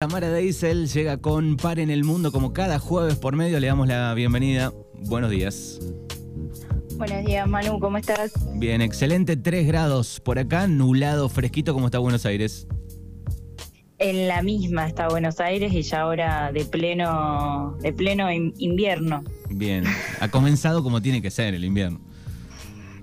Tamara Deisel llega con Par en el Mundo como cada jueves por medio. Le damos la bienvenida. Buenos días. Buenos días, Manu, ¿cómo estás? Bien, excelente. 3 grados por acá, nublado, fresquito. ¿Cómo está Buenos Aires? En la misma está Buenos Aires y ya ahora de pleno, de pleno invierno. Bien, ha comenzado como tiene que ser el invierno.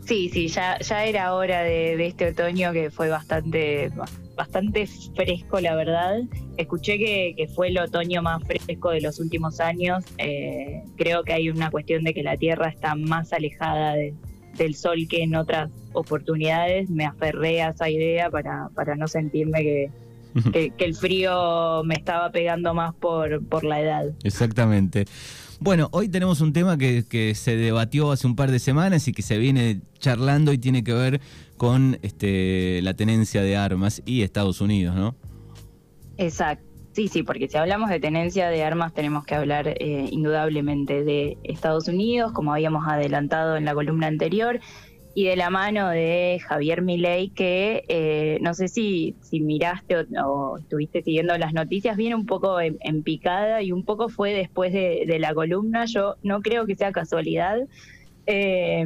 Sí, sí, ya, ya era hora de, este otoño que fue bastante, bastante fresco, la verdad. Escuché que, fue el otoño más fresco de los últimos años. Eh, creo que hay una cuestión de que la Tierra está más alejada del Sol que en otras oportunidades. Me aferré a esa idea para, para no sentirme que, que, el frío me estaba pegando más por, por la edad. Exactamente. Bueno, hoy tenemos un tema que, se debatió hace un par de semanas y que se viene charlando y tiene que ver con este, la tenencia de armas y Estados Unidos, ¿no? Exacto. Sí, sí, porque si hablamos de tenencia de armas tenemos que hablar eh, indudablemente de Estados Unidos, como habíamos adelantado en la columna anterior, y de la mano de Javier Milei, que eh, no sé si, si miraste o, estuviste siguiendo las noticias, viene un poco en, picada y un poco fue después de, la columna. Yo no creo que sea casualidad. Eh,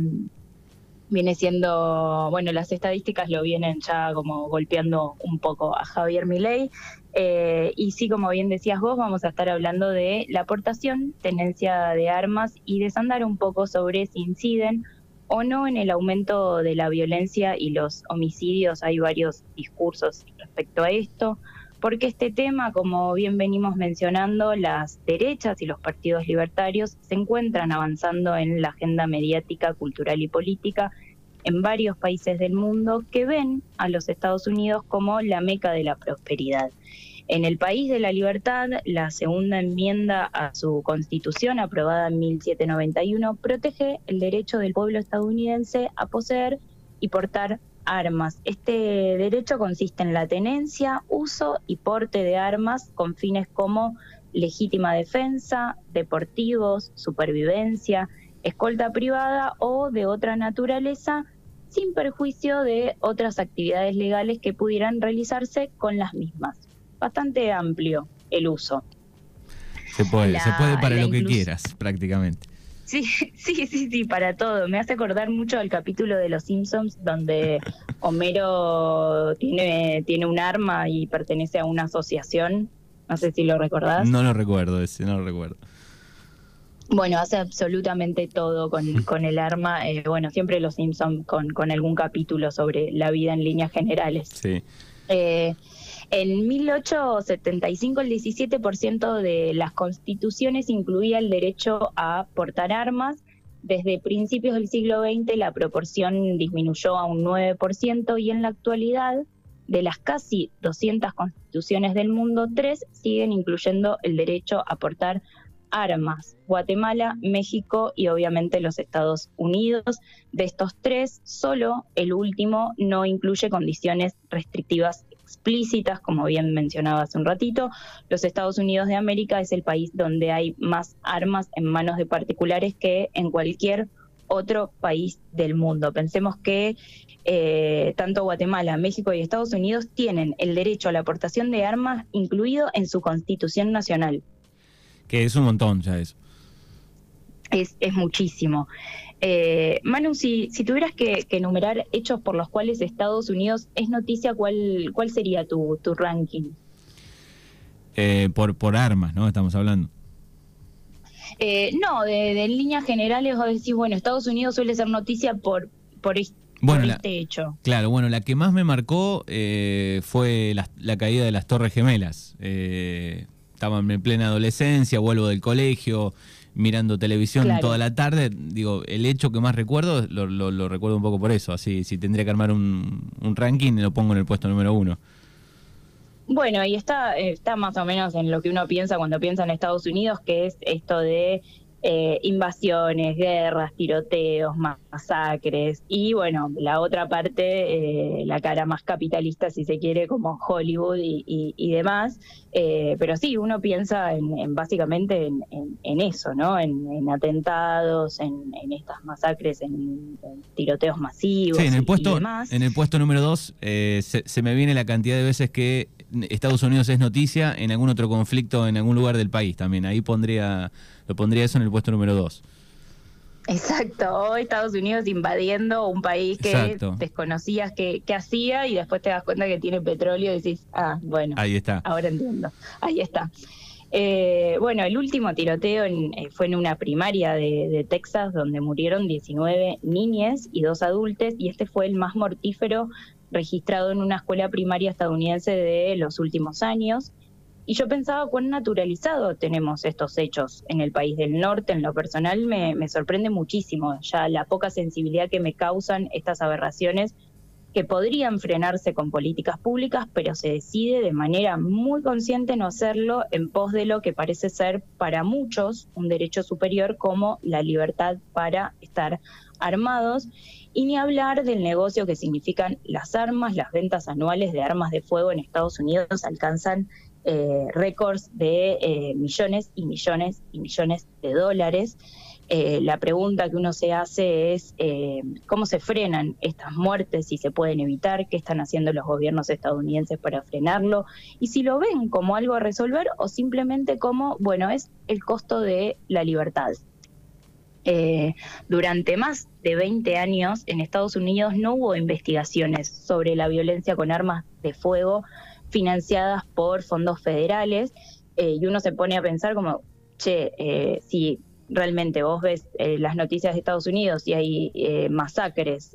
viene siendo, bueno, las estadísticas lo vienen ya como golpeando un poco a Javier Milei. Eh, y sí, como bien decías vos, vamos a estar hablando de la aportación, tenencia de armas y desandar un poco sobre si inciden o no en el aumento de la violencia y los homicidios. Hay varios discursos respecto a esto, porque este tema, como bien venimos mencionando, las derechas y los partidos libertarios se encuentran avanzando en la agenda mediática, cultural y política en varios países del mundo que ven a los Estados Unidos como la meca de la prosperidad. En el país de la libertad, la segunda enmienda a su constitución, aprobada en 1791, protege el derecho del pueblo estadounidense a poseer y portar armas. Este derecho consiste en la tenencia, uso y porte de armas con fines como legítima defensa, deportivos, supervivencia, escolta privada o de otra naturaleza, sin perjuicio de otras actividades legales que pudieran realizarse con las mismas bastante amplio el uso. Se puede, se puede para lo que quieras, prácticamente. Sí, sí, sí, sí, para todo. Me hace acordar mucho al capítulo de Los Simpsons donde Homero tiene, tiene un arma y pertenece a una asociación. No sé si lo recordás. No lo recuerdo ese, no lo recuerdo. Bueno, hace absolutamente todo con, con el arma. Eh, bueno, siempre Los Simpsons con, con algún capítulo sobre la vida en líneas generales. Sí. Eh, en 1875 el 17% de las constituciones incluía el derecho a portar armas. Desde principios del siglo XX la proporción disminuyó a un 9% y en la actualidad de las casi 200 constituciones del mundo, tres siguen incluyendo el derecho a portar armas. Guatemala, México y obviamente los Estados Unidos. De estos tres, solo el último no incluye condiciones restrictivas explícitas, como bien mencionaba hace un ratito. Los Estados Unidos de América es el país donde hay más armas en manos de particulares que en cualquier otro país del mundo. Pensemos que eh, tanto Guatemala, México y Estados Unidos tienen el derecho a la aportación de armas incluido en su constitución nacional. Que es un montón ya eso. Es, es muchísimo. Eh, Manu, si, si tuvieras que, enumerar hechos por los cuales Estados Unidos es noticia, ¿cuál, cuál sería tu, tu ranking? Eh, por, por armas, ¿no? Estamos hablando. Eh, no, de, líneas generales o decir, bueno, Estados Unidos suele ser noticia por, por, este hecho. Claro, bueno, la que más me marcó eh, fue la, la, caída de las Torres Gemelas. estaba en plena adolescencia, vuelvo del colegio, mirando televisión toda la tarde, digo, el hecho que más recuerdo, lo, recuerdo un poco por eso, así, si tendría que armar un, un ranking, lo pongo en el puesto número uno. Bueno, y está, está más o menos en lo que uno piensa cuando piensa en Estados Unidos, que es esto de eh, invasiones, guerras, tiroteos, más masacres y bueno, la otra parte, eh, la cara más capitalista si se quiere, como Hollywood y, demás, eh, pero sí, uno piensa en, básicamente en, eso, ¿no? En, atentados, en, estas masacres, en, tiroteos masivos. Sí, en el puesto, En el puesto número dos eh, se, se me viene la cantidad de veces que Estados Unidos es noticia en algún otro conflicto en algún lugar del país también. Ahí pondría, lo pondría eso en el puesto número dos. Exacto, hoy Estados Unidos invadiendo un país que desconocías que, hacía y después te das cuenta que tiene petróleo y decís, ah, bueno, ahí está. Ahora entiendo, ahí está. Eh, bueno, el último tiroteo eh, fue en una primaria de, de, Texas donde murieron 19 niñas y dos adultos y este fue el más mortífero registrado en una escuela primaria estadounidense de los últimos años. Y yo pensaba cuán naturalizado tenemos estos hechos en el país del norte. En lo personal me, sorprende muchísimo ya la poca sensibilidad que me causan estas aberraciones que podrían frenarse con políticas públicas, pero se decide de manera muy consciente no hacerlo en pos de lo que parece ser para muchos un derecho superior como la libertad para estar armados. Y ni hablar del negocio que significan las armas, las ventas anuales de armas de fuego en Estados Unidos alcanzan eh, récords de eh, millones y millones y millones de dólares. Eh, la pregunta que uno se hace es cómo se frenan estas muertes, si se pueden evitar, qué están haciendo los gobiernos estadounidenses para frenarlo y si lo ven como algo a resolver o simplemente como, bueno, es el costo de la libertad. durante más de 20 años en Estados Unidos no hubo investigaciones sobre la violencia con armas de fuego financiadas por fondos federales, eh, y uno se pone a pensar como, che, eh, si realmente vos ves eh, las noticias de Estados Unidos y hay masacres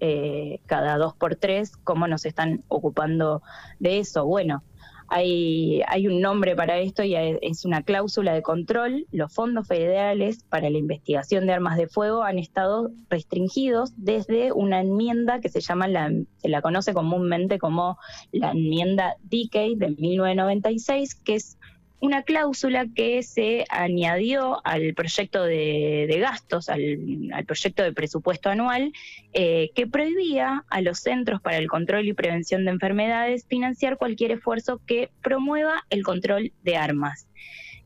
cada dos por tres, ¿cómo nos están ocupando de eso? Bueno, hay, hay un nombre para esto y es una cláusula de control. Los fondos federales para la investigación de armas de fuego han estado restringidos desde una enmienda que se llama, la, se la conoce comúnmente como la enmienda Decay de 1996, que es una cláusula que se añadió al proyecto de, gastos, al, proyecto de presupuesto anual, eh, que prohibía a los Centros para el Control y Prevención de Enfermedades financiar cualquier esfuerzo que promueva el control de armas.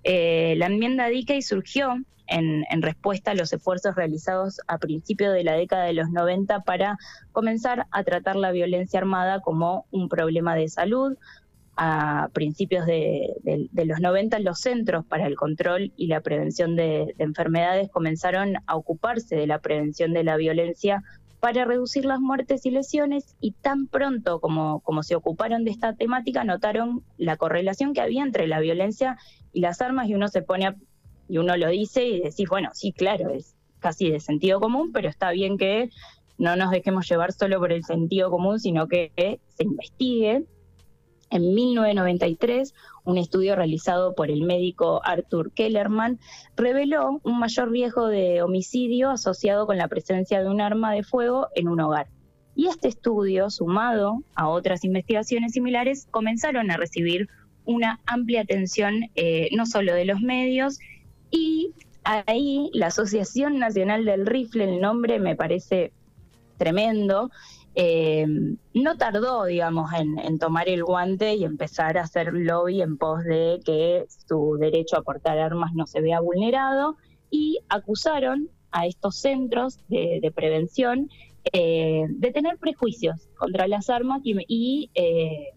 Eh, la enmienda Dickey surgió en, en, respuesta a los esfuerzos realizados a principios de la década de los 90 para comenzar a tratar la violencia armada como un problema de salud, a principios de, los 90 los centros para el control y la prevención de, enfermedades comenzaron a ocuparse de la prevención de la violencia para reducir las muertes y lesiones y tan pronto como, se ocuparon de esta temática notaron la correlación que había entre la violencia y las armas y uno se pone y uno lo dice y decís, bueno, sí, claro, es casi de sentido común, pero está bien que no nos dejemos llevar solo por el sentido común, sino que se investigue en 1993, un estudio realizado por el médico Arthur Kellerman reveló un mayor riesgo de homicidio asociado con la presencia de un arma de fuego en un hogar. Y este estudio, sumado a otras investigaciones similares, comenzaron a recibir una amplia atención eh, no solo de los medios, y ahí la Asociación Nacional del Rifle, el nombre me parece tremendo, eh, no tardó, digamos, en, tomar el guante y empezar a hacer lobby en pos de que su derecho a portar armas no se vea vulnerado y acusaron a estos centros de, prevención eh, de tener prejuicios contra las armas y, eh,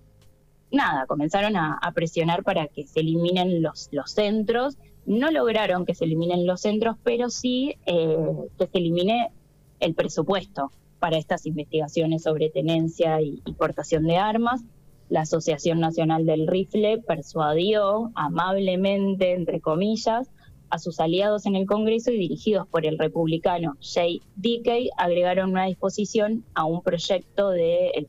nada, comenzaron a, presionar para que se eliminen los, los centros. No lograron que se eliminen los centros, pero sí que se elimine el presupuesto para estas investigaciones sobre tenencia y, portación de armas. La Asociación Nacional del Rifle persuadió amablemente, entre comillas, a sus aliados en el Congreso y dirigidos por el republicano Jay Dickey agregaron una disposición a un proyecto de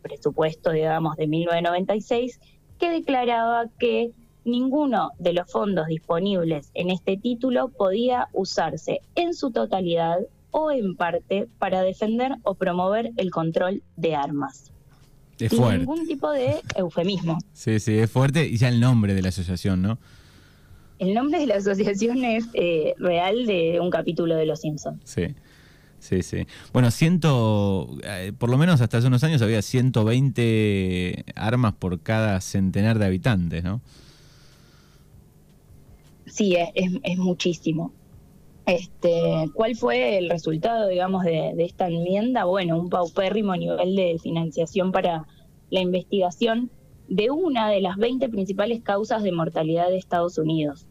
presupuesto, digamos, de 1996 que declaraba que ninguno de los fondos disponibles en este título podía usarse en su totalidad o en parte para defender o promover el control de armas. Es Sin ningún tipo de eufemismo. Sí, sí, es fuerte. Y ya el nombre de la asociación, ¿no? El nombre de la asociación es eh, real de un capítulo de Los Simpsons. Sí. Sí, sí. Bueno, ciento, eh, por lo menos hasta hace unos años había 120 armas por cada centenar de habitantes, ¿no? Sí, es, muchísimo. Este, ¿Cuál fue el resultado, digamos, de, de, esta enmienda? Bueno, un paupérrimo nivel de financiación para la investigación de una de las 20 principales causas de mortalidad de Estados Unidos.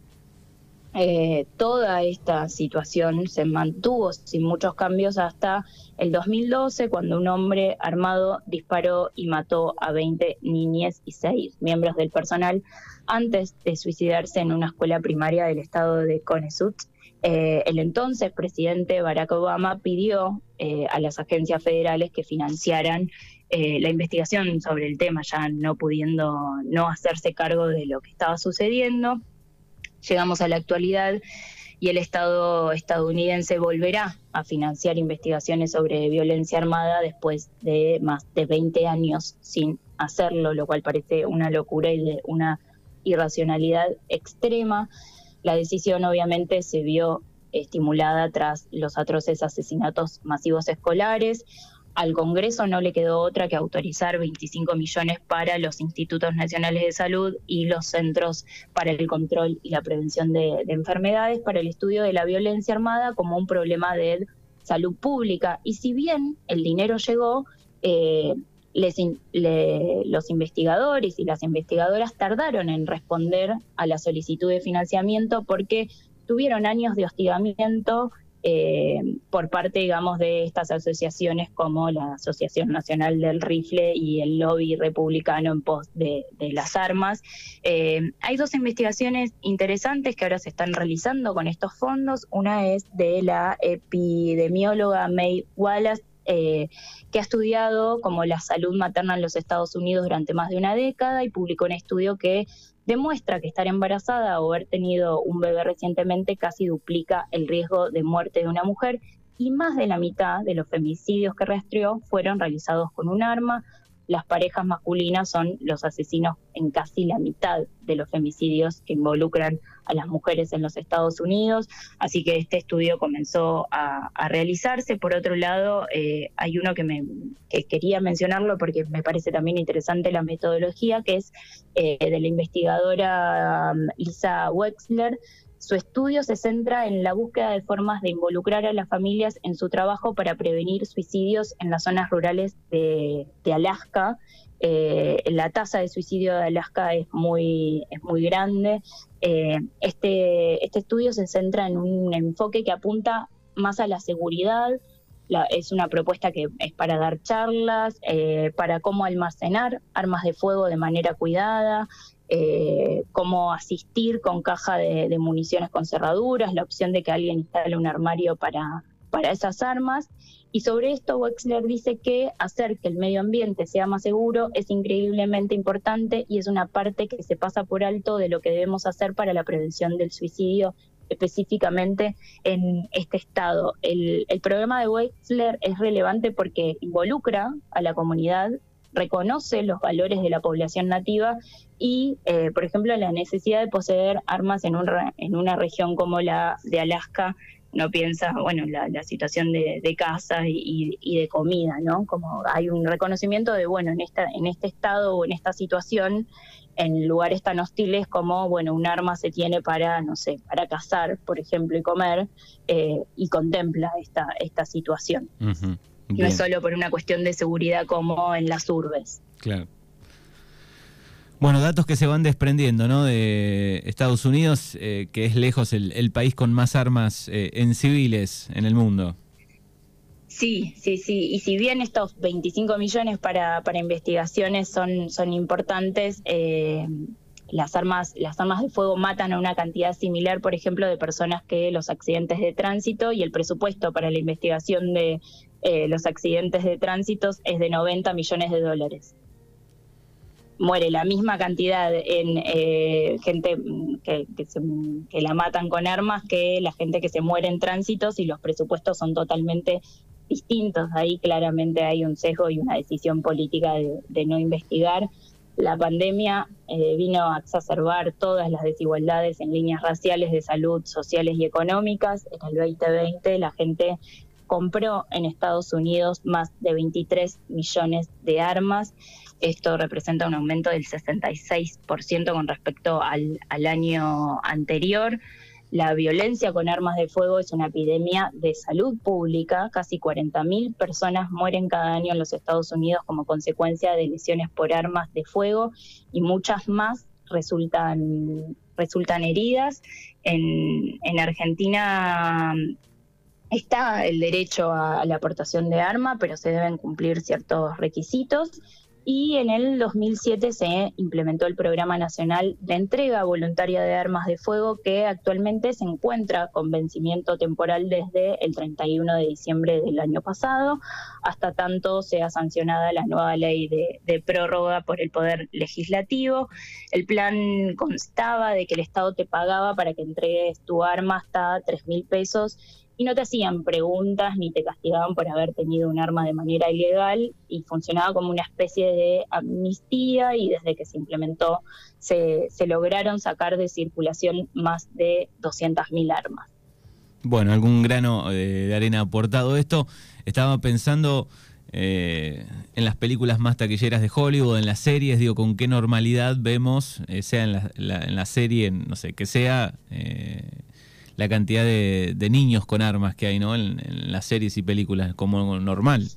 Eh, toda esta situación se mantuvo sin muchos cambios hasta el 2012, cuando un hombre armado disparó y mató a 20 niñas y 6 miembros del personal antes de suicidarse en una escuela primaria del estado de Connecticut. Eh, el entonces presidente Barack Obama pidió eh, a las agencias federales que financiaran la investigación sobre el tema, ya no pudiendo no hacerse cargo de lo que estaba sucediendo llegamos a la actualidad y el Estado estadounidense volverá a financiar investigaciones sobre violencia armada después de más de 20 años sin hacerlo, lo cual parece una locura y de una irracionalidad extrema. La decisión obviamente se vio estimulada tras los atroces asesinatos masivos escolares, al Congreso no le quedó otra que autorizar 25 millones para los institutos nacionales de salud y los centros para el control y la prevención de, enfermedades para el estudio de la violencia armada como un problema de salud pública. Y si bien el dinero llegó, eh, los investigadores y las investigadoras tardaron en responder a la solicitud de financiamiento porque tuvieron años de hostigamiento eh, por parte, digamos, de estas asociaciones como la Asociación Nacional del Rifle y el lobby republicano en pos de, las armas. Eh, hay dos investigaciones interesantes que ahora se están realizando con estos fondos. Una es de la epidemióloga May Wallace eh, que ha estudiado como la salud materna en los Estados Unidos durante más de una década y publicó un estudio que demuestra que estar embarazada o haber tenido un bebé recientemente casi duplica el riesgo de muerte de una mujer y más de la mitad de los femicidios que rastreó fueron realizados con un arma, las parejas masculinas son los asesinos en casi la mitad de los femicidios que involucran a las mujeres en los Estados Unidos. Así que este estudio comenzó a, realizarse. Por otro lado, eh, hay uno que, me, quería mencionarlo porque me parece también interesante la metodología, que es eh, de la investigadora um, Lisa Wexler su estudio se centra en la búsqueda de formas de involucrar a las familias en su trabajo para prevenir suicidios en las zonas rurales de, Alaska. Eh, la tasa de suicidio de Alaska es muy, es muy grande. Eh, este, este estudio se centra en un enfoque que apunta más a la seguridad, es una propuesta que es para dar charlas, eh, para cómo almacenar armas de fuego de manera cuidada, eh, cómo asistir con caja de, municiones con cerraduras, la opción de que alguien instale un armario para, para esas armas. Y sobre esto Wexler dice que hacer que el medio ambiente sea más seguro es increíblemente importante y es una parte que se pasa por alto de lo que debemos hacer para la prevención del suicidio específicamente en este estado. El, el programa de Wexler es relevante porque involucra a la comunidad reconoce los valores de la población nativa y, eh, por ejemplo, la necesidad de poseer armas en, un, en una región como la de Alaska no piensa, bueno, la, situación de, de casa y, de comida, ¿no? Como hay un reconocimiento de, bueno, en, esta, en este estado o en esta situación, en lugares tan hostiles como, bueno, un arma se tiene para, no sé, para cazar, por ejemplo, y comer, eh, y contempla esta, esta situación. No es solo por una cuestión de seguridad como en las urbes. Claro. Bueno, datos que se van desprendiendo, ¿no? De Estados Unidos, eh, que es lejos el, país con más armas eh, en civiles en el mundo. Sí, sí, sí. Y si bien estos 25 millones para, para investigaciones son, son importantes, eh, las armas, las armas de fuego matan a una cantidad similar, por ejemplo, de personas que los accidentes de tránsito y el presupuesto para la investigación de eh, los accidentes de tránsito es de 90 millones de dólares. Muere la misma cantidad en eh, gente que, que, la matan con armas que la gente que se muere en tránsitos y los presupuestos son totalmente distintos. Ahí claramente hay un sesgo y una decisión política de, no investigar. La pandemia eh, vino a exacerbar todas las desigualdades en líneas raciales, de salud, sociales y económicas. En el 2020 la gente compró en Estados Unidos más de 23 millones de armas. Esto representa un aumento del 66% con respecto al, al año anterior. La violencia con armas de fuego es una epidemia de salud pública. Casi 40.000 personas mueren cada año en los Estados Unidos como consecuencia de lesiones por armas de fuego y muchas más resultan, resultan heridas. En, en Argentina está el derecho a la aportación de arma, pero se deben cumplir ciertos requisitos y en el 2007 se implementó el Programa Nacional de Entrega Voluntaria de Armas de Fuego que actualmente se encuentra con vencimiento temporal desde el 31 de diciembre del año pasado hasta tanto sea sancionada la nueva ley de, prórroga por el Poder Legislativo. El plan constaba de que el Estado te pagaba para que entregues tu arma hasta 3 mil pesos y no te hacían preguntas ni te castigaban por haber tenido un arma de manera ilegal y funcionaba como una especie de amnistía y desde que se implementó se, lograron sacar de circulación más de 200.000 armas. Bueno, algún grano de, arena aportado esto. Estaba pensando eh, en las películas más taquilleras de Hollywood, en las series, digo, con qué normalidad vemos, eh, sea en la, en la, serie, no sé, que sea... Eh, la cantidad de, niños con armas que hay ¿no? En, las series y películas, como normal.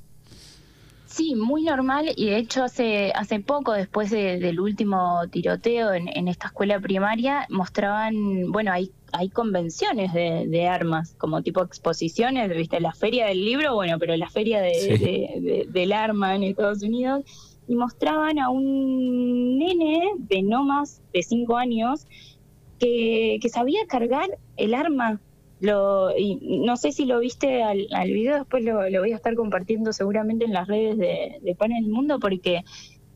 Sí, muy normal y de hecho hace hace poco, después del último tiroteo en, esta escuela primaria, mostraban, bueno, hay, hay convenciones de, armas, como tipo exposiciones, viste, la feria del libro, bueno, pero la feria del arma en Estados Unidos, y mostraban a un nene de no más de cinco años que, sabía cargar el arma. Lo, y no sé si lo viste al, al video, después lo, voy a estar compartiendo seguramente en las redes de, de Pan en el Mundo, porque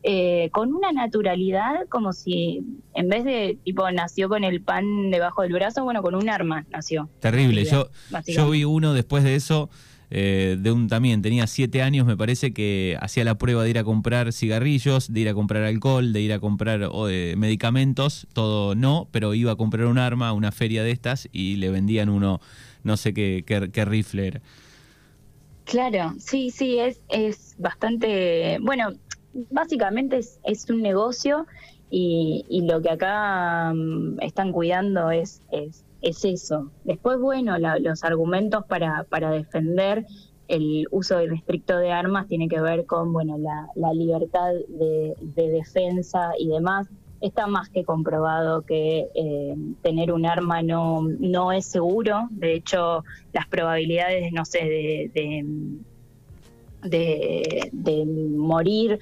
eh, con una naturalidad como si en vez de tipo nació con el pan debajo del brazo, bueno, con un arma nació. Terrible, yo, yo vi uno después de eso eh, de un también, tenía siete años, me parece que hacía la prueba de ir a comprar cigarrillos, de ir a comprar alcohol, de ir a comprar de medicamentos, todo no, pero iba a comprar un arma una feria de estas y le vendían uno, no sé qué, qué, rifle era. Claro, sí, sí, es, es bastante, bueno, básicamente es, es un negocio y, lo que acá mm, están cuidando es es eso. Después, bueno, los argumentos para, para defender el uso irrestricto de armas tiene que ver con bueno la, la libertad de, defensa y demás. Está más que comprobado que eh, tener un arma no, no es seguro. De hecho, las probabilidades, no sé, de, de morir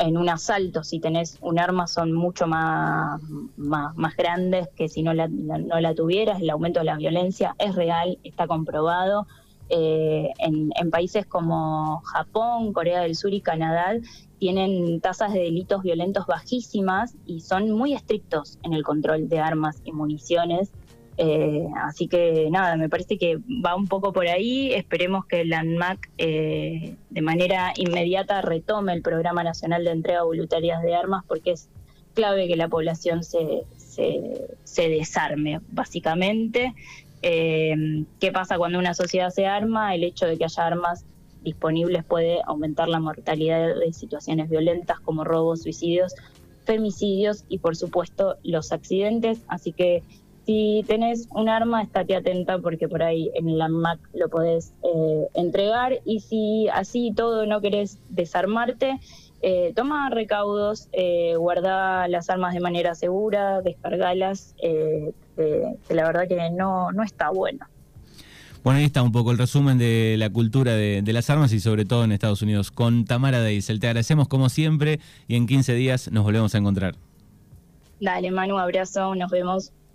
en un asalto, si tenés un arma, son mucho más, más, grandes que si no la, no la tuvieras. El aumento de la violencia es real, está comprobado. Eh, en, en, países como Japón, Corea del Sur y Canadá tienen tasas de delitos violentos bajísimas y son muy estrictos en el control de armas y municiones. Eh, así que nada, me parece que va un poco por ahí. Esperemos que la ANMAC eh, de manera inmediata retome el Programa Nacional de Entrega Voluntarias de Armas porque es clave que la población se, se, desarme, básicamente. Eh, ¿Qué pasa cuando una sociedad se arma? El hecho de que haya armas disponibles puede aumentar la mortalidad de situaciones violentas como robos, suicidios, femicidios y por supuesto los accidentes. Así que si tenés un arma, estate atenta porque por ahí en la MAC lo podés eh, entregar y si así todo no querés desarmarte, eh, toma recaudos, eh, guarda las armas de manera segura, descargalas, eh, que la verdad que no, no está bueno. Bueno, ahí está un poco el resumen de la cultura de, de, las armas y sobre todo en Estados Unidos con Tamara Deisel. Te agradecemos como siempre y en 15 días nos volvemos a encontrar. Dale, Manu, abrazo, nos vemos.